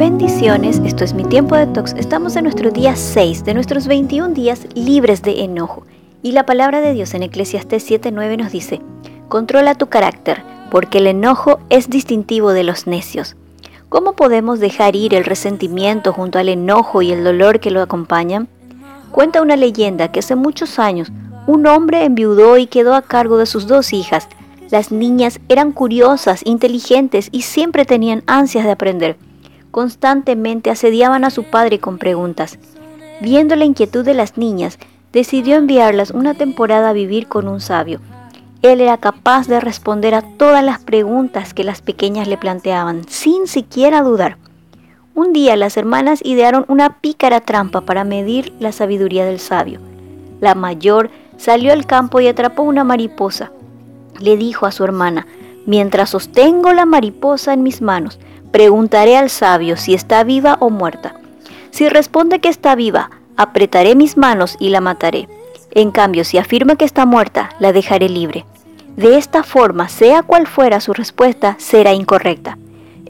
Bendiciones, esto es mi tiempo de tox. Estamos en nuestro día 6 de nuestros 21 días libres de enojo. Y la palabra de Dios en Eclesiastés 7:9 nos dice: Controla tu carácter, porque el enojo es distintivo de los necios. ¿Cómo podemos dejar ir el resentimiento junto al enojo y el dolor que lo acompañan? Cuenta una leyenda que hace muchos años un hombre enviudó y quedó a cargo de sus dos hijas. Las niñas eran curiosas, inteligentes y siempre tenían ansias de aprender. Constantemente asediaban a su padre con preguntas. Viendo la inquietud de las niñas, decidió enviarlas una temporada a vivir con un sabio. Él era capaz de responder a todas las preguntas que las pequeñas le planteaban, sin siquiera dudar. Un día las hermanas idearon una pícara trampa para medir la sabiduría del sabio. La mayor salió al campo y atrapó una mariposa. Le dijo a su hermana, mientras sostengo la mariposa en mis manos, preguntaré al sabio si está viva o muerta. Si responde que está viva, apretaré mis manos y la mataré. En cambio, si afirma que está muerta, la dejaré libre. De esta forma, sea cual fuera su respuesta, será incorrecta.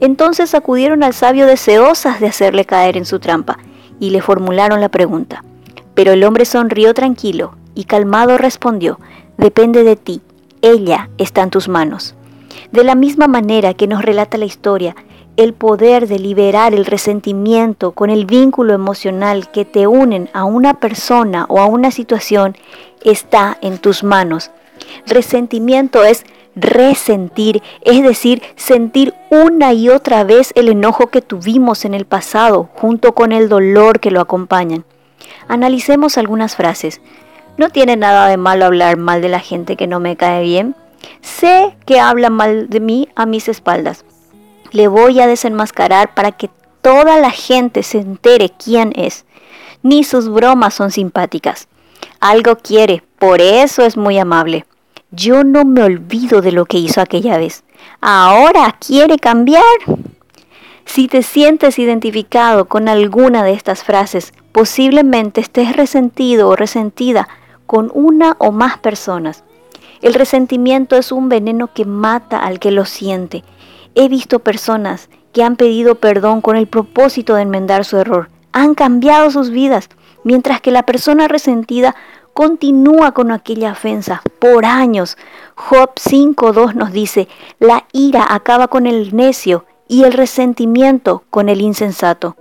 Entonces acudieron al sabio deseosas de hacerle caer en su trampa y le formularon la pregunta. Pero el hombre sonrió tranquilo y calmado respondió, depende de ti, ella está en tus manos. De la misma manera que nos relata la historia, el poder de liberar el resentimiento con el vínculo emocional que te unen a una persona o a una situación está en tus manos. Resentimiento es resentir, es decir, sentir una y otra vez el enojo que tuvimos en el pasado junto con el dolor que lo acompañan. Analicemos algunas frases. No tiene nada de malo hablar mal de la gente que no me cae bien. Sé que habla mal de mí a mis espaldas. Le voy a desenmascarar para que toda la gente se entere quién es. Ni sus bromas son simpáticas. Algo quiere, por eso es muy amable. Yo no me olvido de lo que hizo aquella vez. Ahora quiere cambiar. Si te sientes identificado con alguna de estas frases, posiblemente estés resentido o resentida con una o más personas. El resentimiento es un veneno que mata al que lo siente. He visto personas que han pedido perdón con el propósito de enmendar su error. Han cambiado sus vidas, mientras que la persona resentida continúa con aquella ofensa por años. Job 5.2 nos dice, la ira acaba con el necio y el resentimiento con el insensato.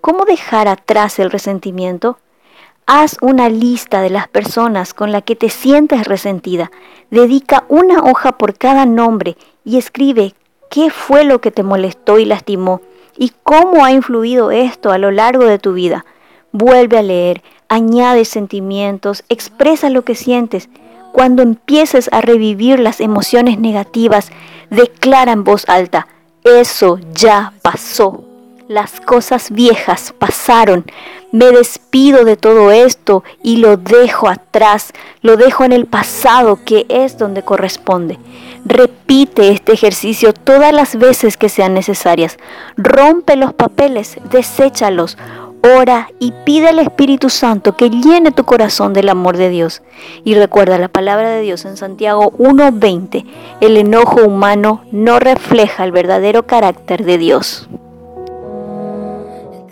¿Cómo dejar atrás el resentimiento? Haz una lista de las personas con las que te sientes resentida. Dedica una hoja por cada nombre y escribe qué fue lo que te molestó y lastimó y cómo ha influido esto a lo largo de tu vida. Vuelve a leer, añade sentimientos, expresa lo que sientes. Cuando empieces a revivir las emociones negativas, declara en voz alta, eso ya pasó. Las cosas viejas pasaron. Me despido de todo esto y lo dejo atrás, lo dejo en el pasado que es donde corresponde. Repite este ejercicio todas las veces que sean necesarias. Rompe los papeles, deséchalos. Ora y pide al Espíritu Santo que llene tu corazón del amor de Dios. Y recuerda la palabra de Dios en Santiago 1.20. El enojo humano no refleja el verdadero carácter de Dios.